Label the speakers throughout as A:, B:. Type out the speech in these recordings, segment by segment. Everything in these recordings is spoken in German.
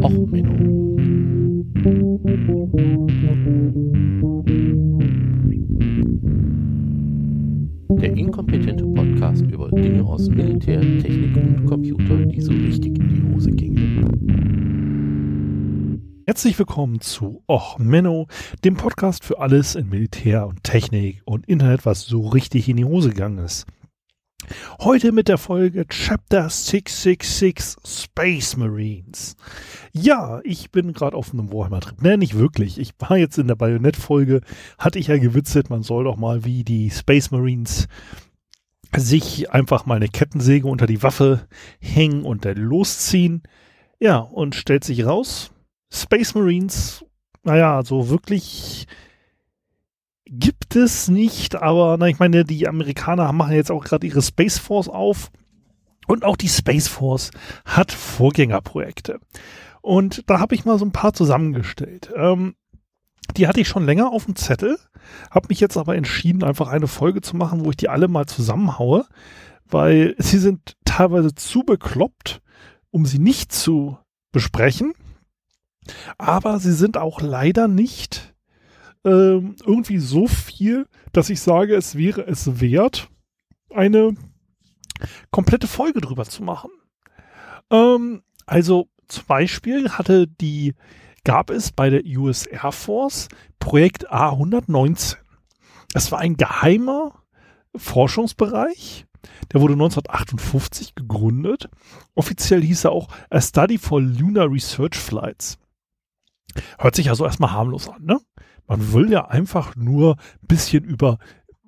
A: Och, Menno. Der inkompetente Podcast über Dinge aus Militär, Technik und Computer, die so richtig in die Hose gingen.
B: Herzlich willkommen zu Och Menno, dem Podcast für alles in Militär und Technik und Internet, was so richtig in die Hose gegangen ist. Heute mit der Folge Chapter 666 Space Marines. Ja, ich bin gerade auf einem Warhammer-Trip. Ne, nicht wirklich. Ich war jetzt in der Bayonet-Folge, hatte ich ja gewitzelt, man soll doch mal wie die Space Marines sich einfach mal eine Kettensäge unter die Waffe hängen und dann losziehen. Ja, und stellt sich raus, Space Marines, naja, so wirklich gibt es nicht, aber na, ich meine, die Amerikaner machen jetzt auch gerade ihre Space Force auf und auch die Space Force hat Vorgängerprojekte. Und da habe ich mal so ein paar zusammengestellt. Ähm, die hatte ich schon länger auf dem Zettel, habe mich jetzt aber entschieden, einfach eine Folge zu machen, wo ich die alle mal zusammenhaue, weil sie sind teilweise zu bekloppt, um sie nicht zu besprechen. Aber sie sind auch leider nicht ähm, irgendwie so viel, dass ich sage, es wäre es wert, eine komplette Folge drüber zu machen. Ähm, also zum Beispiel hatte die, gab es bei der US Air Force Projekt A119. Das war ein geheimer Forschungsbereich. Der wurde 1958 gegründet. Offiziell hieß er auch A Study for Lunar Research Flights. Hört sich also erstmal harmlos an, ne? Man will ja einfach nur ein bisschen über,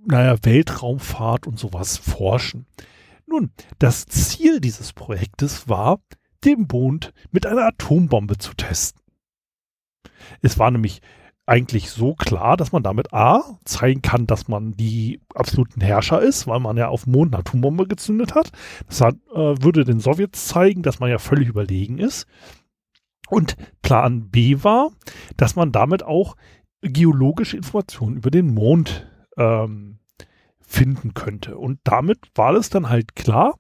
B: naja, Weltraumfahrt und sowas forschen. Nun, das Ziel dieses Projektes war, den Mond mit einer Atombombe zu testen. Es war nämlich eigentlich so klar, dass man damit A zeigen kann, dass man die absoluten Herrscher ist, weil man ja auf dem Mond eine Atombombe gezündet hat. Das hat, äh, würde den Sowjets zeigen, dass man ja völlig überlegen ist. Und Plan B war, dass man damit auch geologische Informationen über den Mond ähm, finden könnte. Und damit war es dann halt klar.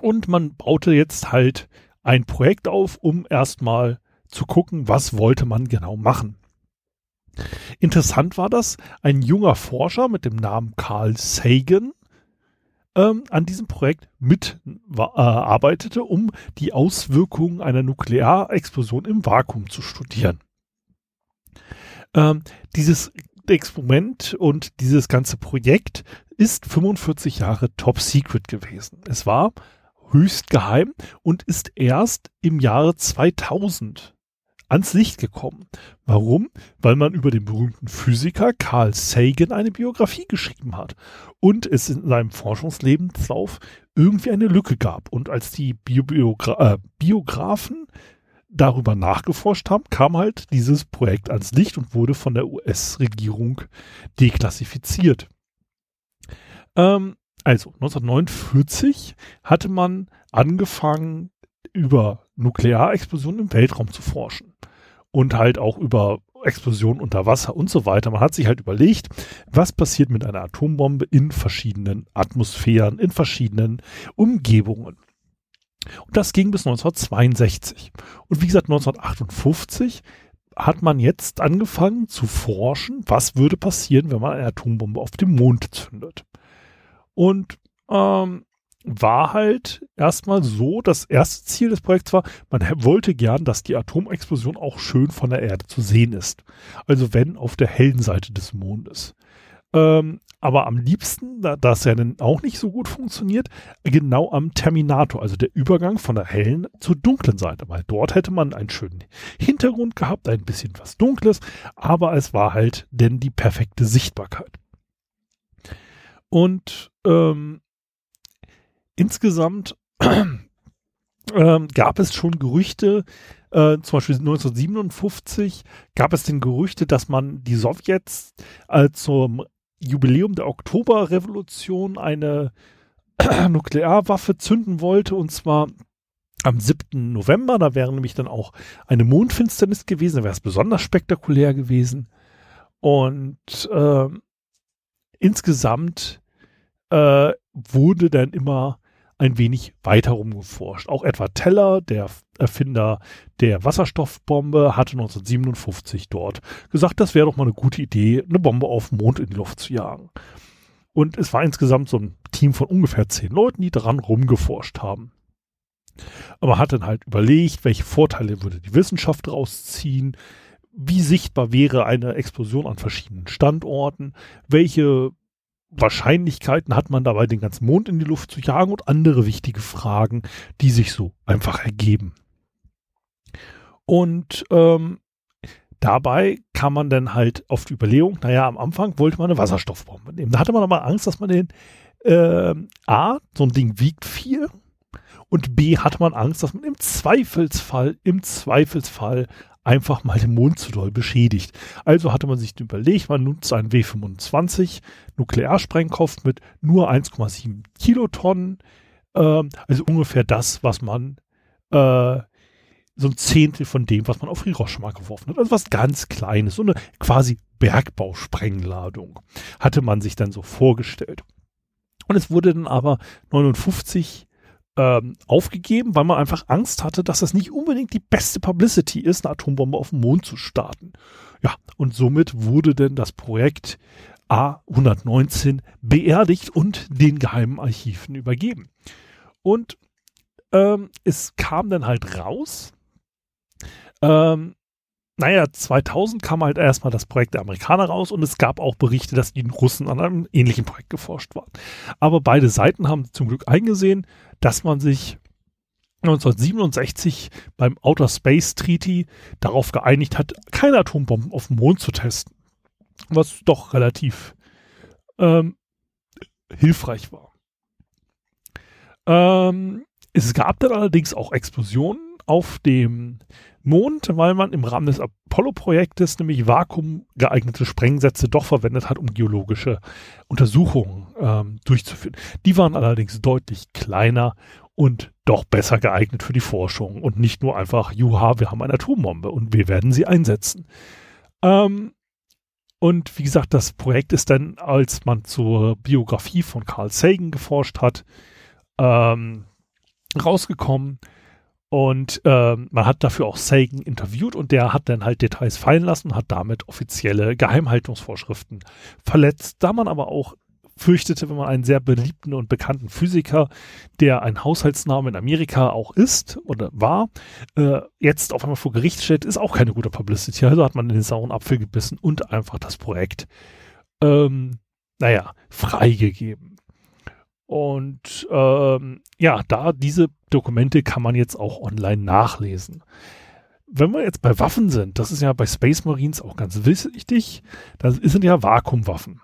B: Und man baute jetzt halt ein Projekt auf, um erstmal zu gucken, was wollte man genau machen. Interessant war das, ein junger Forscher mit dem Namen Carl Sagan ähm, an diesem Projekt mitarbeitete, äh, um die Auswirkungen einer Nuklearexplosion im Vakuum zu studieren. Ähm, dieses Experiment und dieses ganze Projekt ist 45 Jahre top secret gewesen. Es war höchst geheim und ist erst im Jahre 2000 ans Licht gekommen. Warum? Weil man über den berühmten Physiker Carl Sagan eine Biografie geschrieben hat und es in seinem Forschungslebenslauf irgendwie eine Lücke gab. Und als die Bio Biogra äh, Biografen darüber nachgeforscht haben, kam halt dieses Projekt ans Licht und wurde von der US-Regierung deklassifiziert. Ähm, also 1949 hatte man angefangen, über Nuklearexplosionen im Weltraum zu forschen und halt auch über Explosionen unter Wasser und so weiter. Man hat sich halt überlegt, was passiert mit einer Atombombe in verschiedenen Atmosphären, in verschiedenen Umgebungen. Und das ging bis 1962. Und wie gesagt, 1958 hat man jetzt angefangen zu forschen, was würde passieren, wenn man eine Atombombe auf dem Mond zündet. Und ähm, war halt erstmal so, das erste Ziel des Projekts war, man wollte gern, dass die Atomexplosion auch schön von der Erde zu sehen ist. Also wenn auf der hellen Seite des Mondes. Ähm, aber am liebsten, da das ja dann auch nicht so gut funktioniert, genau am Terminator, also der Übergang von der hellen zur dunklen Seite, weil dort hätte man einen schönen Hintergrund gehabt, ein bisschen was Dunkles, aber es war halt denn die perfekte Sichtbarkeit. Und ähm, insgesamt ähm, gab es schon Gerüchte, äh, zum Beispiel 1957 gab es den Gerüchte, dass man die Sowjets äh, zum Jubiläum der Oktoberrevolution eine Nuklearwaffe zünden wollte und zwar am 7. November. Da wäre nämlich dann auch eine Mondfinsternis gewesen, da wäre es besonders spektakulär gewesen. Und äh, insgesamt äh, wurde dann immer ein wenig weiter rumgeforscht. Auch Edward Teller, der Erfinder der Wasserstoffbombe, hatte 1957 dort gesagt, das wäre doch mal eine gute Idee, eine Bombe auf den Mond in die Luft zu jagen. Und es war insgesamt so ein Team von ungefähr zehn Leuten, die daran rumgeforscht haben. Aber hat dann halt überlegt, welche Vorteile würde die Wissenschaft rausziehen, wie sichtbar wäre eine Explosion an verschiedenen Standorten, welche Wahrscheinlichkeiten hat man dabei, den ganzen Mond in die Luft zu jagen und andere wichtige Fragen, die sich so einfach ergeben. Und ähm, dabei kam man dann halt auf die Überlegung, naja, am Anfang wollte man eine Wasserstoffbombe nehmen. Da hatte man aber Angst, dass man den äh, A, so ein Ding wiegt viel und B, hatte man Angst, dass man im Zweifelsfall, im Zweifelsfall einfach mal den Mond zu doll beschädigt. Also hatte man sich überlegt, man nutzt einen W25 Nuklearsprengkopf mit nur 1,7 Kilotonnen, äh, also ungefähr das, was man äh, so ein Zehntel von dem, was man auf Hiroshima geworfen hat. Also was ganz Kleines, so eine quasi Bergbausprengladung, hatte man sich dann so vorgestellt. Und es wurde dann aber 59 ähm, aufgegeben, weil man einfach Angst hatte, dass das nicht unbedingt die beste Publicity ist, eine Atombombe auf dem Mond zu starten. Ja, und somit wurde denn das Projekt A119 beerdigt und den geheimen Archiven übergeben. Und ähm, es kam dann halt raus, ähm, naja, 2000 kam halt erstmal das Projekt der Amerikaner raus und es gab auch Berichte, dass die Russen an einem ähnlichen Projekt geforscht waren. Aber beide Seiten haben zum Glück eingesehen, dass man sich 1967 beim Outer Space Treaty darauf geeinigt hat, keine Atombomben auf dem Mond zu testen. Was doch relativ ähm, hilfreich war. Ähm, es gab dann allerdings auch Explosionen auf dem Mond, weil man im Rahmen des Apollo-Projektes nämlich vakuumgeeignete Sprengsätze doch verwendet hat, um geologische Untersuchungen ähm, durchzuführen. Die waren allerdings deutlich kleiner und doch besser geeignet für die Forschung und nicht nur einfach, juha, wir haben eine Atombombe und wir werden sie einsetzen. Ähm, und wie gesagt, das Projekt ist dann, als man zur Biografie von Carl Sagan geforscht hat, ähm, rausgekommen. Und ähm, man hat dafür auch Sagan interviewt und der hat dann halt Details fallen lassen, hat damit offizielle Geheimhaltungsvorschriften verletzt. Da man aber auch fürchtete, wenn man einen sehr beliebten und bekannten Physiker, der ein Haushaltsname in Amerika auch ist oder war, äh, jetzt auf einmal vor Gericht steht, ist auch keine gute Publicity. Also hat man in den sauren Apfel gebissen und einfach das Projekt, ähm, naja, freigegeben. Und ähm, ja, da diese Dokumente kann man jetzt auch online nachlesen. Wenn wir jetzt bei Waffen sind, das ist ja bei Space Marines auch ganz wichtig, das sind ja Vakuumwaffen.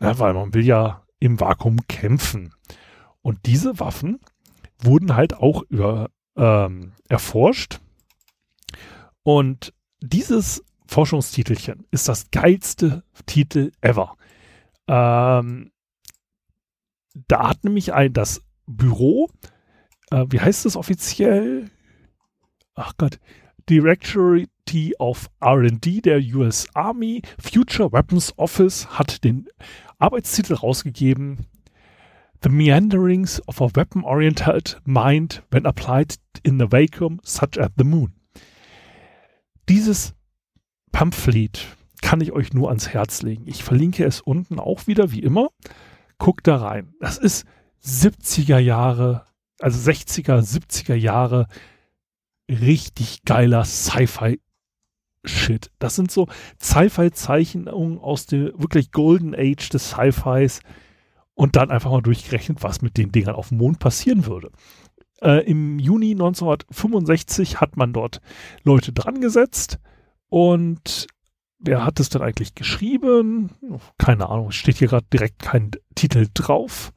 B: Ja, weil man will ja im Vakuum kämpfen. Und diese Waffen wurden halt auch über, ähm, erforscht. Und dieses Forschungstitelchen ist das geilste Titel ever. Ähm, da hat nämlich ein das Büro, äh, wie heißt das offiziell? Ach Gott, Directory of R&D der US Army Future Weapons Office hat den Arbeitstitel rausgegeben The Meanderings of a Weapon-Oriented Mind when applied in a vacuum such as the Moon. Dieses Pamphlet kann ich euch nur ans Herz legen. Ich verlinke es unten auch wieder, wie immer. Guckt da rein. Das ist 70er Jahre, also 60er, 70er Jahre richtig geiler Sci-Fi Shit. Das sind so Sci-Fi-Zeichnungen aus der wirklich Golden Age des Sci-Fis und dann einfach mal durchgerechnet, was mit den Dingern auf dem Mond passieren würde. Äh, Im Juni 1965 hat man dort Leute dran gesetzt und wer hat es dann eigentlich geschrieben? Keine Ahnung, steht hier gerade direkt kein Titel drauf.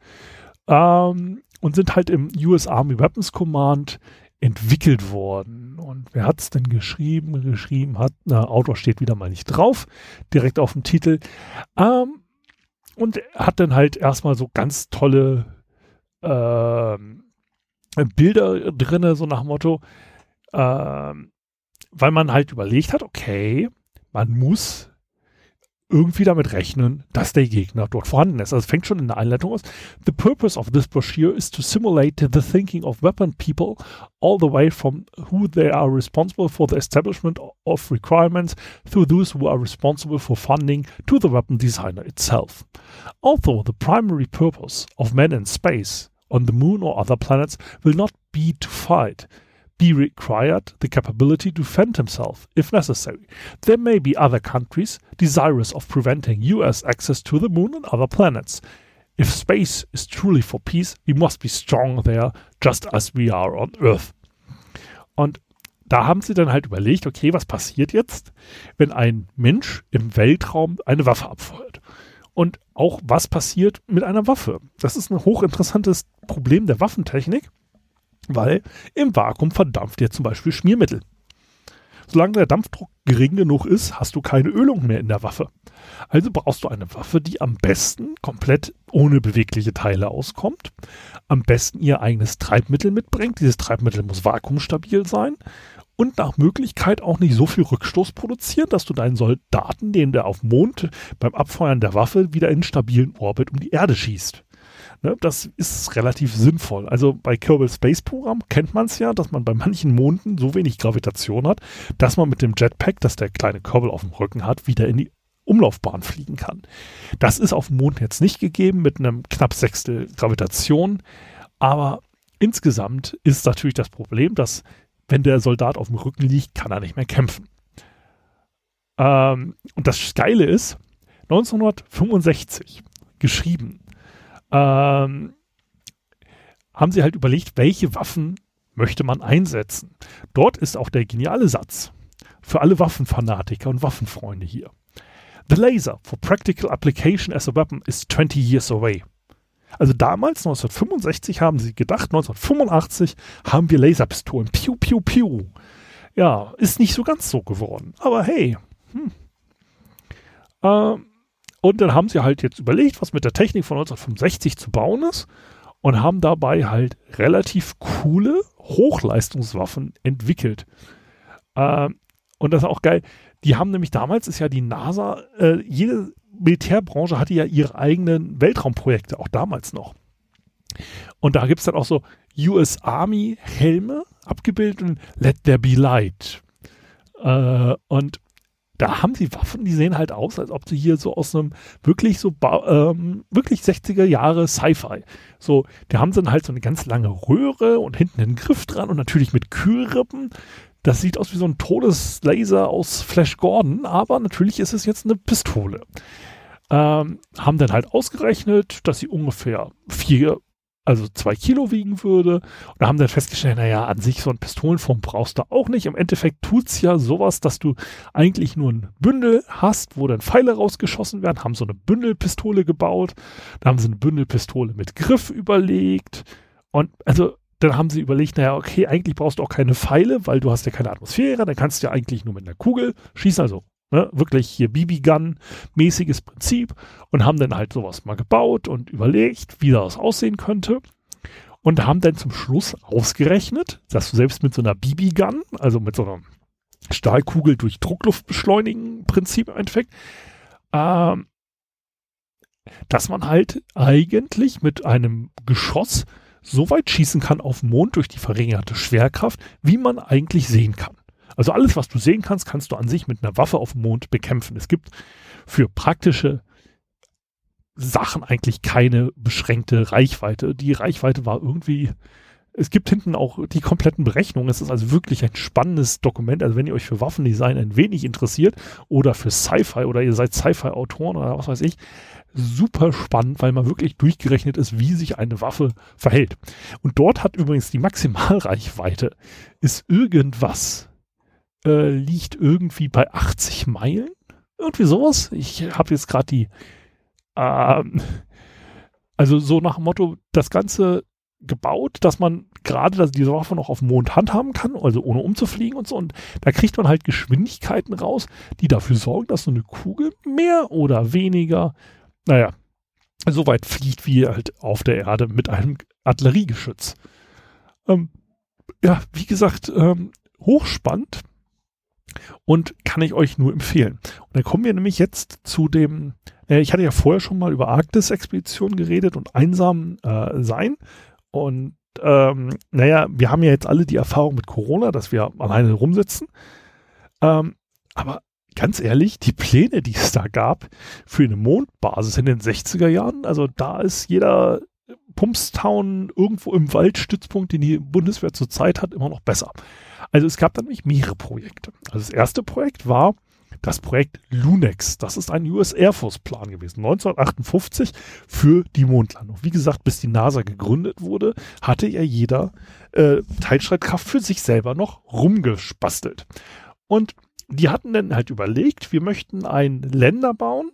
B: Ähm, und sind halt im US Army Weapons Command entwickelt worden. Und wer hat es denn geschrieben? Geschrieben hat, na, Autor steht wieder mal nicht drauf, direkt auf dem Titel. Ähm, und hat dann halt erstmal so ganz tolle äh, Bilder drinne, so nach Motto, äh, weil man halt überlegt hat, okay, man muss irgendwie damit rechnen, dass der Gegner dort vorhanden ist. Also es fängt schon in der Einleitung aus. The purpose of this brochure is to simulate the thinking of weapon people all the way from who they are responsible for the establishment of requirements through those who are responsible for funding to the weapon designer itself. Although the primary purpose of men in space on the moon or other planets will not be to fight, be required the capability to defend himself if necessary. There may be other countries desirous of preventing US access to the moon and other planets. If space is truly for peace, we must be strong there, just as we are on Earth. Und da haben sie dann halt überlegt, okay, was passiert jetzt, wenn ein Mensch im Weltraum eine Waffe abfeuert? Und auch was passiert mit einer Waffe? Das ist ein hochinteressantes Problem der Waffentechnik weil im Vakuum verdampft dir zum Beispiel Schmiermittel. Solange der Dampfdruck gering genug ist, hast du keine Ölung mehr in der Waffe. Also brauchst du eine Waffe, die am besten komplett ohne bewegliche Teile auskommt, am besten ihr eigenes Treibmittel mitbringt. Dieses Treibmittel muss vakuumstabil sein und nach Möglichkeit auch nicht so viel Rückstoß produziert, dass du deinen Soldaten, den der auf Mond beim Abfeuern der Waffe wieder in stabilen Orbit um die Erde schießt. Ne, das ist relativ sinnvoll. Also bei Kerbal Space Program kennt man es ja, dass man bei manchen Monden so wenig Gravitation hat, dass man mit dem Jetpack, das der kleine Kerbal auf dem Rücken hat, wieder in die Umlaufbahn fliegen kann. Das ist auf dem Mond jetzt nicht gegeben mit einem knapp Sechstel Gravitation, aber insgesamt ist natürlich das Problem, dass wenn der Soldat auf dem Rücken liegt, kann er nicht mehr kämpfen. Ähm, und das Geile ist, 1965 geschrieben ähm, haben sie halt überlegt, welche Waffen möchte man einsetzen. Dort ist auch der geniale Satz für alle Waffenfanatiker und Waffenfreunde hier. The laser for practical application as a weapon is 20 years away. Also damals, 1965, haben sie gedacht, 1985 haben wir Laserpistolen. Piu, piu, piu. Ja, ist nicht so ganz so geworden. Aber hey. Hm. Ähm, und dann haben sie halt jetzt überlegt, was mit der Technik von 1965 zu bauen ist und haben dabei halt relativ coole Hochleistungswaffen entwickelt. Ähm, und das ist auch geil. Die haben nämlich damals ist ja die NASA, äh, jede Militärbranche hatte ja ihre eigenen Weltraumprojekte, auch damals noch. Und da gibt es dann auch so US Army Helme abgebildet und Let There Be Light. Äh, und da haben sie Waffen, die sehen halt aus, als ob sie hier so aus einem wirklich so, ähm, wirklich 60er Jahre Sci-Fi. So, die haben dann halt so eine ganz lange Röhre und hinten einen Griff dran und natürlich mit Kühlrippen. Das sieht aus wie so ein Todeslaser aus Flash Gordon, aber natürlich ist es jetzt eine Pistole. Ähm, haben dann halt ausgerechnet, dass sie ungefähr vier also zwei Kilo wiegen würde. Und da haben dann festgestellt, naja, an sich so ein Pistolenform brauchst du auch nicht. Im Endeffekt tut es ja sowas, dass du eigentlich nur ein Bündel hast, wo dann Pfeile rausgeschossen werden, haben so eine Bündelpistole gebaut. Da haben sie eine Bündelpistole mit Griff überlegt. Und also dann haben sie überlegt, naja, okay, eigentlich brauchst du auch keine Pfeile, weil du hast ja keine Atmosphäre, dann kannst du ja eigentlich nur mit einer Kugel schießen, also Ne, wirklich hier BB-Gun-mäßiges Prinzip und haben dann halt sowas mal gebaut und überlegt, wie das aussehen könnte. Und haben dann zum Schluss ausgerechnet, dass du selbst mit so einer BB-Gun, also mit so einer Stahlkugel durch Druckluft beschleunigen Prinzip im Endeffekt, ähm, dass man halt eigentlich mit einem Geschoss so weit schießen kann auf den Mond durch die verringerte Schwerkraft, wie man eigentlich sehen kann. Also alles, was du sehen kannst, kannst du an sich mit einer Waffe auf dem Mond bekämpfen. Es gibt für praktische Sachen eigentlich keine beschränkte Reichweite. Die Reichweite war irgendwie, es gibt hinten auch die kompletten Berechnungen. Es ist also wirklich ein spannendes Dokument. Also wenn ihr euch für Waffendesign ein wenig interessiert oder für Sci-Fi oder ihr seid Sci-Fi-Autoren oder was weiß ich, super spannend, weil man wirklich durchgerechnet ist, wie sich eine Waffe verhält. Und dort hat übrigens die Maximalreichweite ist irgendwas äh, liegt irgendwie bei 80 Meilen. Irgendwie sowas. Ich habe jetzt gerade die, ähm, also so nach dem Motto, das Ganze gebaut, dass man gerade diese Waffe noch auf dem Mond handhaben kann, also ohne umzufliegen und so. Und da kriegt man halt Geschwindigkeiten raus, die dafür sorgen, dass so eine Kugel mehr oder weniger, naja, so weit fliegt wie halt auf der Erde mit einem Artilleriegeschütz. Ähm, ja, wie gesagt, ähm, hochspannend. Und kann ich euch nur empfehlen. Und dann kommen wir nämlich jetzt zu dem, äh, ich hatte ja vorher schon mal über Arktis-Expeditionen geredet und einsam äh, sein. Und ähm, naja, wir haben ja jetzt alle die Erfahrung mit Corona, dass wir alleine rumsitzen. Ähm, aber ganz ehrlich, die Pläne, die es da gab für eine Mondbasis in den 60er Jahren, also da ist jeder Pumpstown irgendwo im Waldstützpunkt, den die Bundeswehr zurzeit hat, immer noch besser. Also es gab dann nämlich mehrere Projekte. Also das erste Projekt war das Projekt Lunex. Das ist ein US Air Force Plan gewesen, 1958 für die Mondlandung. Wie gesagt, bis die NASA gegründet wurde, hatte ja jeder äh, Teilstreitkraft für sich selber noch rumgespastelt. Und die hatten dann halt überlegt, wir möchten einen Länder bauen,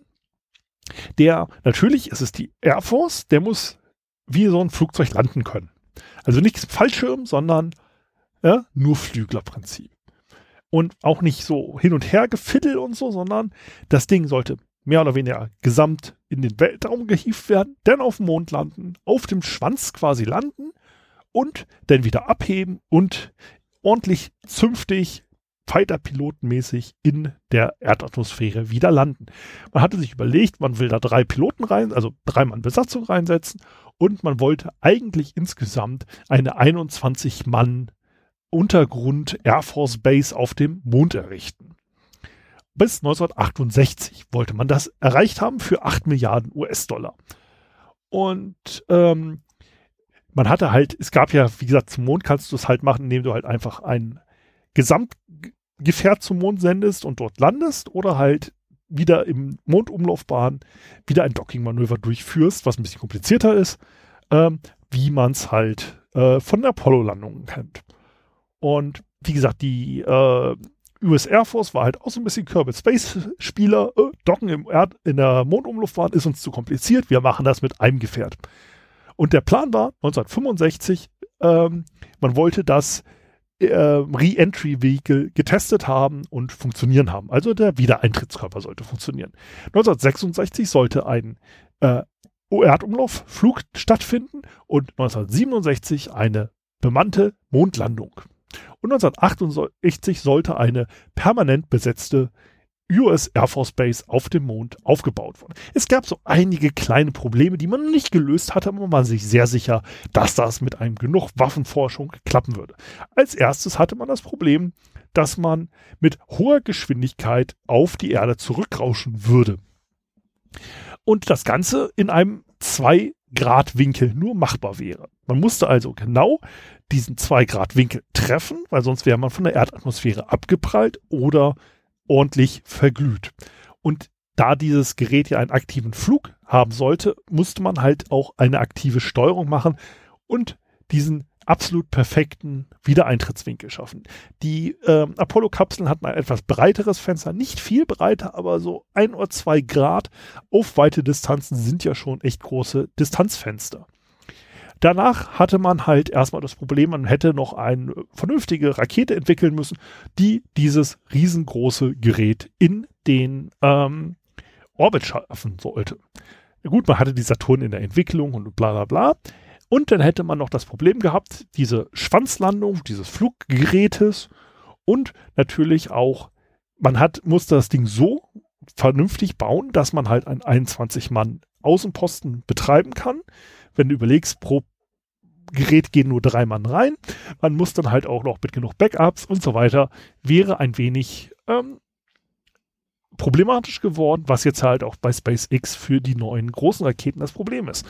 B: der, natürlich ist es die Air Force, der muss wie so ein Flugzeug landen können. Also nicht Fallschirm, sondern ja, nur Flüglerprinzip. Und auch nicht so hin und her gefiddel und so, sondern das Ding sollte mehr oder weniger gesamt in den Weltraum gehievt werden, dann auf dem Mond landen, auf dem Schwanz quasi landen und dann wieder abheben und ordentlich zünftig Fighter-Pilotenmäßig in der Erdatmosphäre wieder landen. Man hatte sich überlegt, man will da drei Piloten rein, also drei Mann Besatzung reinsetzen und man wollte eigentlich insgesamt eine 21 Mann Untergrund Air Force Base auf dem Mond errichten. Bis 1968 wollte man das erreicht haben für 8 Milliarden US-Dollar. Und ähm, man hatte halt, es gab ja, wie gesagt, zum Mond kannst du es halt machen, indem du halt einfach ein Gesamtgefährt zum Mond sendest und dort landest oder halt wieder im Mondumlaufbahn wieder ein Dockingmanöver durchführst, was ein bisschen komplizierter ist, ähm, wie man es halt äh, von der Apollo-Landungen kennt. Und wie gesagt, die äh, US Air Force war halt auch so ein bisschen Kerbal Space Spieler. Äh, Docken im Erd in der Mondumlaufbahn ist uns zu kompliziert. Wir machen das mit einem Gefährt. Und der Plan war 1965, ähm, man wollte das äh, Re-Entry-Vehicle getestet haben und funktionieren haben. Also der Wiedereintrittskörper sollte funktionieren. 1966 sollte ein äh, Erdumlaufflug stattfinden und 1967 eine bemannte Mondlandung. Und 1968 sollte eine permanent besetzte US Air Force Base auf dem Mond aufgebaut worden. Es gab so einige kleine Probleme, die man nicht gelöst hatte, aber man war sich sehr sicher, dass das mit einem genug Waffenforschung klappen würde. Als erstes hatte man das Problem, dass man mit hoher Geschwindigkeit auf die Erde zurückrauschen würde. Und das Ganze in einem 2 Grad Winkel nur machbar wäre. Man musste also genau diesen 2 Grad Winkel treffen, weil sonst wäre man von der Erdatmosphäre abgeprallt oder ordentlich verglüht. Und da dieses Gerät ja einen aktiven Flug haben sollte, musste man halt auch eine aktive Steuerung machen und diesen absolut perfekten Wiedereintrittswinkel schaffen. Die äh, Apollo-Kapseln hatten ein etwas breiteres Fenster, nicht viel breiter, aber so ein oder zwei Grad auf weite Distanzen sind ja schon echt große Distanzfenster. Danach hatte man halt erstmal das Problem, man hätte noch eine vernünftige Rakete entwickeln müssen, die dieses riesengroße Gerät in den ähm, Orbit schaffen sollte. Gut, man hatte die Saturn in der Entwicklung und bla bla bla. Und dann hätte man noch das Problem gehabt, diese Schwanzlandung dieses Fluggerätes und natürlich auch, man hat, musste das Ding so vernünftig bauen, dass man halt einen 21 Mann Außenposten betreiben kann. Wenn du überlegst, pro Gerät gehen nur drei Mann rein. Man muss dann halt auch noch mit genug Backups und so weiter. Wäre ein wenig ähm, problematisch geworden, was jetzt halt auch bei SpaceX für die neuen großen Raketen das Problem ist.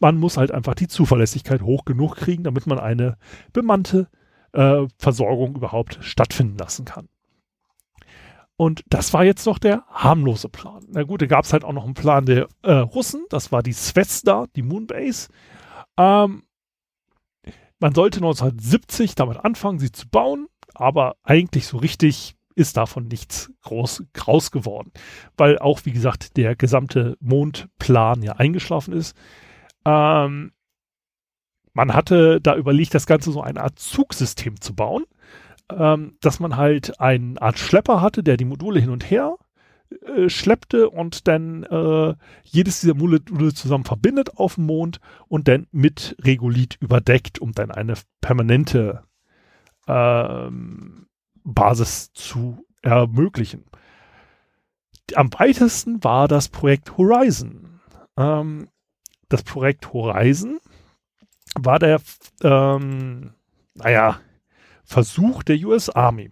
B: Man muss halt einfach die Zuverlässigkeit hoch genug kriegen, damit man eine bemannte äh, Versorgung überhaupt stattfinden lassen kann. Und das war jetzt noch der harmlose Plan. Na gut, da gab es halt auch noch einen Plan der äh, Russen, das war die Svesda, die Moonbase. Ähm, man sollte 1970 damit anfangen, sie zu bauen, aber eigentlich so richtig ist davon nichts groß raus geworden, weil auch, wie gesagt, der gesamte Mondplan ja eingeschlafen ist. Ähm, man hatte da überlegt, das Ganze so eine Art Zugsystem zu bauen, ähm, dass man halt eine Art Schlepper hatte, der die Module hin und her äh, schleppte und dann äh, jedes dieser Module zusammen verbindet auf dem Mond und dann mit Regolith überdeckt, um dann eine permanente ähm, Basis zu ermöglichen. Am weitesten war das Projekt Horizon. Ähm, das Projekt Horizon war der, ähm, naja, Versuch der US Army.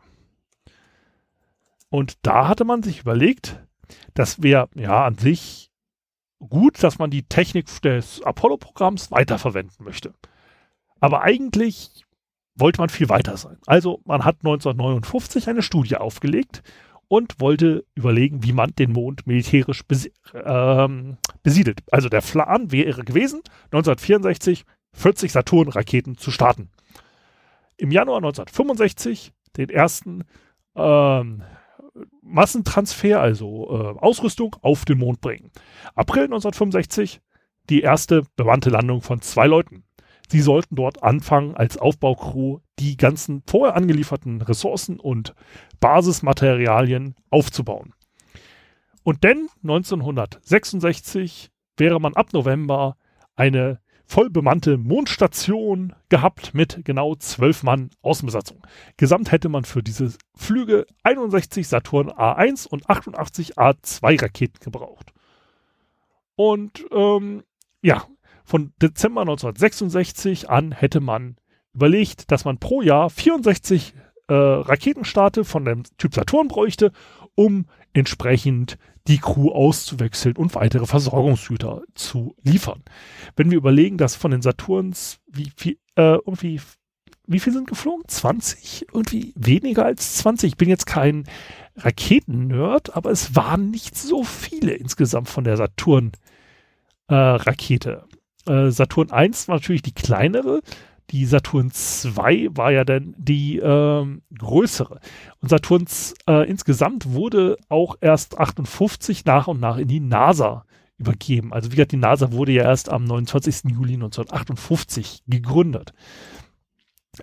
B: Und da hatte man sich überlegt, das wäre ja an sich gut, dass man die Technik des Apollo-Programms weiterverwenden möchte. Aber eigentlich wollte man viel weiter sein. Also man hat 1959 eine Studie aufgelegt und wollte überlegen, wie man den Mond militärisch besi ähm, besiedelt. Also der Plan wäre gewesen, 1964 40 Saturn-Raketen zu starten. Im Januar 1965 den ersten ähm, Massentransfer, also äh, Ausrüstung, auf den Mond bringen. April 1965 die erste bemannte Landung von zwei Leuten. Sie sollten dort anfangen, als Aufbaucrew die ganzen vorher angelieferten Ressourcen und Basismaterialien aufzubauen. Und denn 1966 wäre man ab November eine voll bemannte Mondstation gehabt mit genau zwölf Mann Außenbesatzung. Gesamt hätte man für diese Flüge 61 Saturn A1 und 88 A2 Raketen gebraucht. Und ähm, ja, von Dezember 1966 an hätte man überlegt, dass man pro Jahr 64 äh, Raketenstarte von dem Typ Saturn bräuchte, um entsprechend die Crew auszuwechseln und weitere Versorgungsgüter zu liefern. Wenn wir überlegen, dass von den Saturns wie viel, äh, irgendwie, wie viel sind geflogen? 20? Irgendwie weniger als 20. Ich bin jetzt kein Raketen-Nerd, aber es waren nicht so viele insgesamt von der Saturn-Rakete. Äh, äh, Saturn 1 war natürlich die kleinere, die Saturn 2 war ja dann die ähm, größere. Und Saturn äh, insgesamt wurde auch erst 58 nach und nach in die NASA übergeben. Also wie gesagt, die NASA wurde ja erst am 29. Juli 1958 gegründet.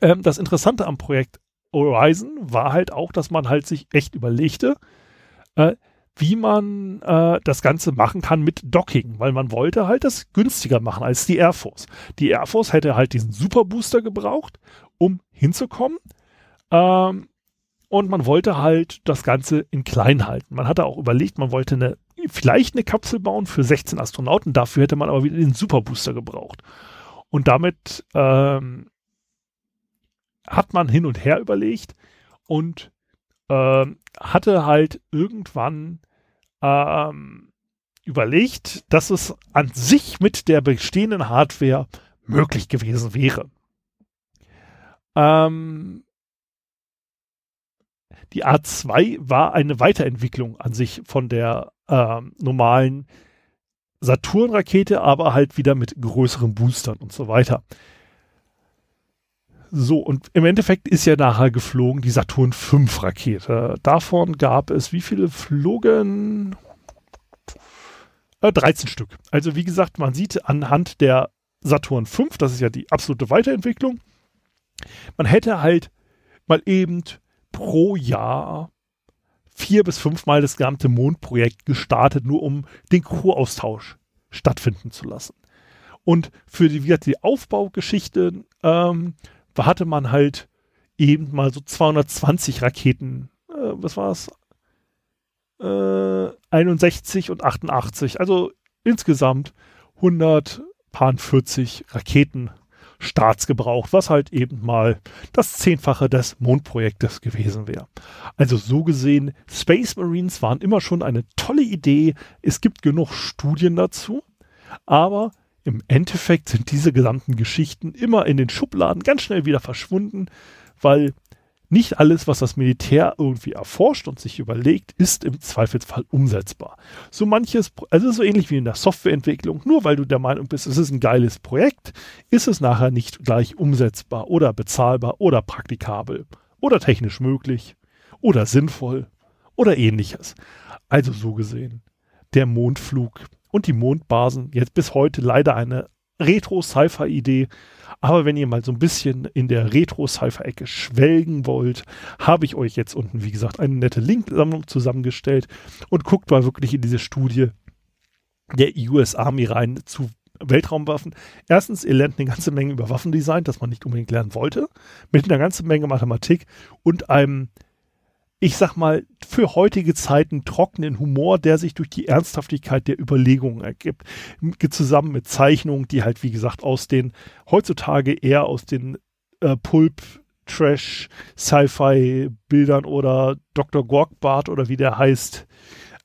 B: Ähm, das Interessante am Projekt Horizon war halt auch, dass man halt sich echt überlegte, äh, wie man äh, das Ganze machen kann mit Docking, weil man wollte halt das günstiger machen als die Air Force. Die Air Force hätte halt diesen Super Booster gebraucht, um hinzukommen. Ähm, und man wollte halt das Ganze in klein halten. Man hatte auch überlegt, man wollte eine, vielleicht eine Kapsel bauen für 16 Astronauten. Dafür hätte man aber wieder den Super Booster gebraucht. Und damit ähm, hat man hin und her überlegt und ähm, hatte halt irgendwann ähm, überlegt, dass es an sich mit der bestehenden Hardware möglich gewesen wäre. Ähm, die A2 war eine Weiterentwicklung an sich von der ähm, normalen Saturn-Rakete, aber halt wieder mit größeren Boostern und so weiter. So, und im Endeffekt ist ja nachher geflogen die Saturn V Rakete. Davon gab es, wie viele flogen? Äh, 13 Stück. Also wie gesagt, man sieht anhand der Saturn V, das ist ja die absolute Weiterentwicklung, man hätte halt mal eben pro Jahr vier bis fünfmal das gesamte Mondprojekt gestartet, nur um den Crew-Austausch stattfinden zu lassen. Und für die, die Aufbaugeschichte ähm, hatte man halt eben mal so 220 Raketen, äh, was war es? Äh, 61 und 88, also insgesamt 140 Raketenstarts gebraucht, was halt eben mal das Zehnfache des Mondprojektes gewesen wäre. Also so gesehen, Space Marines waren immer schon eine tolle Idee. Es gibt genug Studien dazu, aber im Endeffekt sind diese gesamten Geschichten immer in den Schubladen ganz schnell wieder verschwunden, weil nicht alles, was das Militär irgendwie erforscht und sich überlegt, ist im Zweifelsfall umsetzbar. So manches, also so ähnlich wie in der Softwareentwicklung, nur weil du der Meinung bist, es ist ein geiles Projekt, ist es nachher nicht gleich umsetzbar oder bezahlbar oder praktikabel oder technisch möglich oder sinnvoll oder ähnliches. Also so gesehen, der Mondflug und die Mondbasen jetzt bis heute leider eine Retro-Sci-Fi-Idee. Aber wenn ihr mal so ein bisschen in der Retro-Sci-Fi-Ecke schwelgen wollt, habe ich euch jetzt unten, wie gesagt, eine nette Linksammlung zusammengestellt und guckt mal wirklich in diese Studie der US Army rein zu Weltraumwaffen. Erstens, ihr lernt eine ganze Menge über Waffendesign, das man nicht unbedingt lernen wollte, mit einer ganzen Menge Mathematik und einem ich sag mal, für heutige Zeiten trockenen Humor, der sich durch die Ernsthaftigkeit der Überlegungen ergibt. Zusammen mit Zeichnungen, die halt, wie gesagt, aus den, heutzutage eher aus den äh, Pulp, Trash, Sci-Fi-Bildern oder Dr. Gorkbart oder wie der heißt,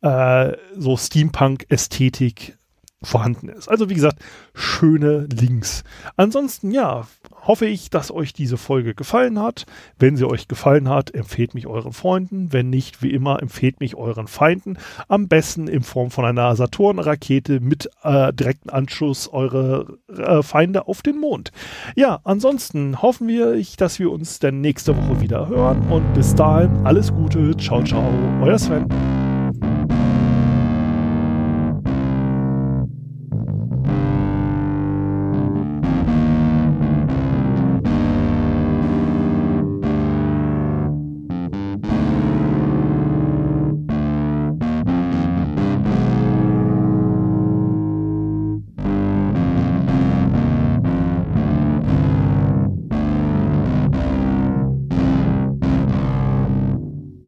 B: äh, so Steampunk-Ästhetik vorhanden ist. Also wie gesagt, schöne Links. Ansonsten ja, hoffe ich, dass euch diese Folge gefallen hat. Wenn sie euch gefallen hat, empfehlt mich euren Freunden. Wenn nicht, wie immer, empfehlt mich euren Feinden. Am besten in Form von einer Saturn-Rakete mit äh, direkten Anschluss eure äh, Feinde auf den Mond. Ja, ansonsten hoffen wir, dass wir uns dann nächste Woche wieder hören und bis dahin alles Gute. Ciao, ciao, euer Sven.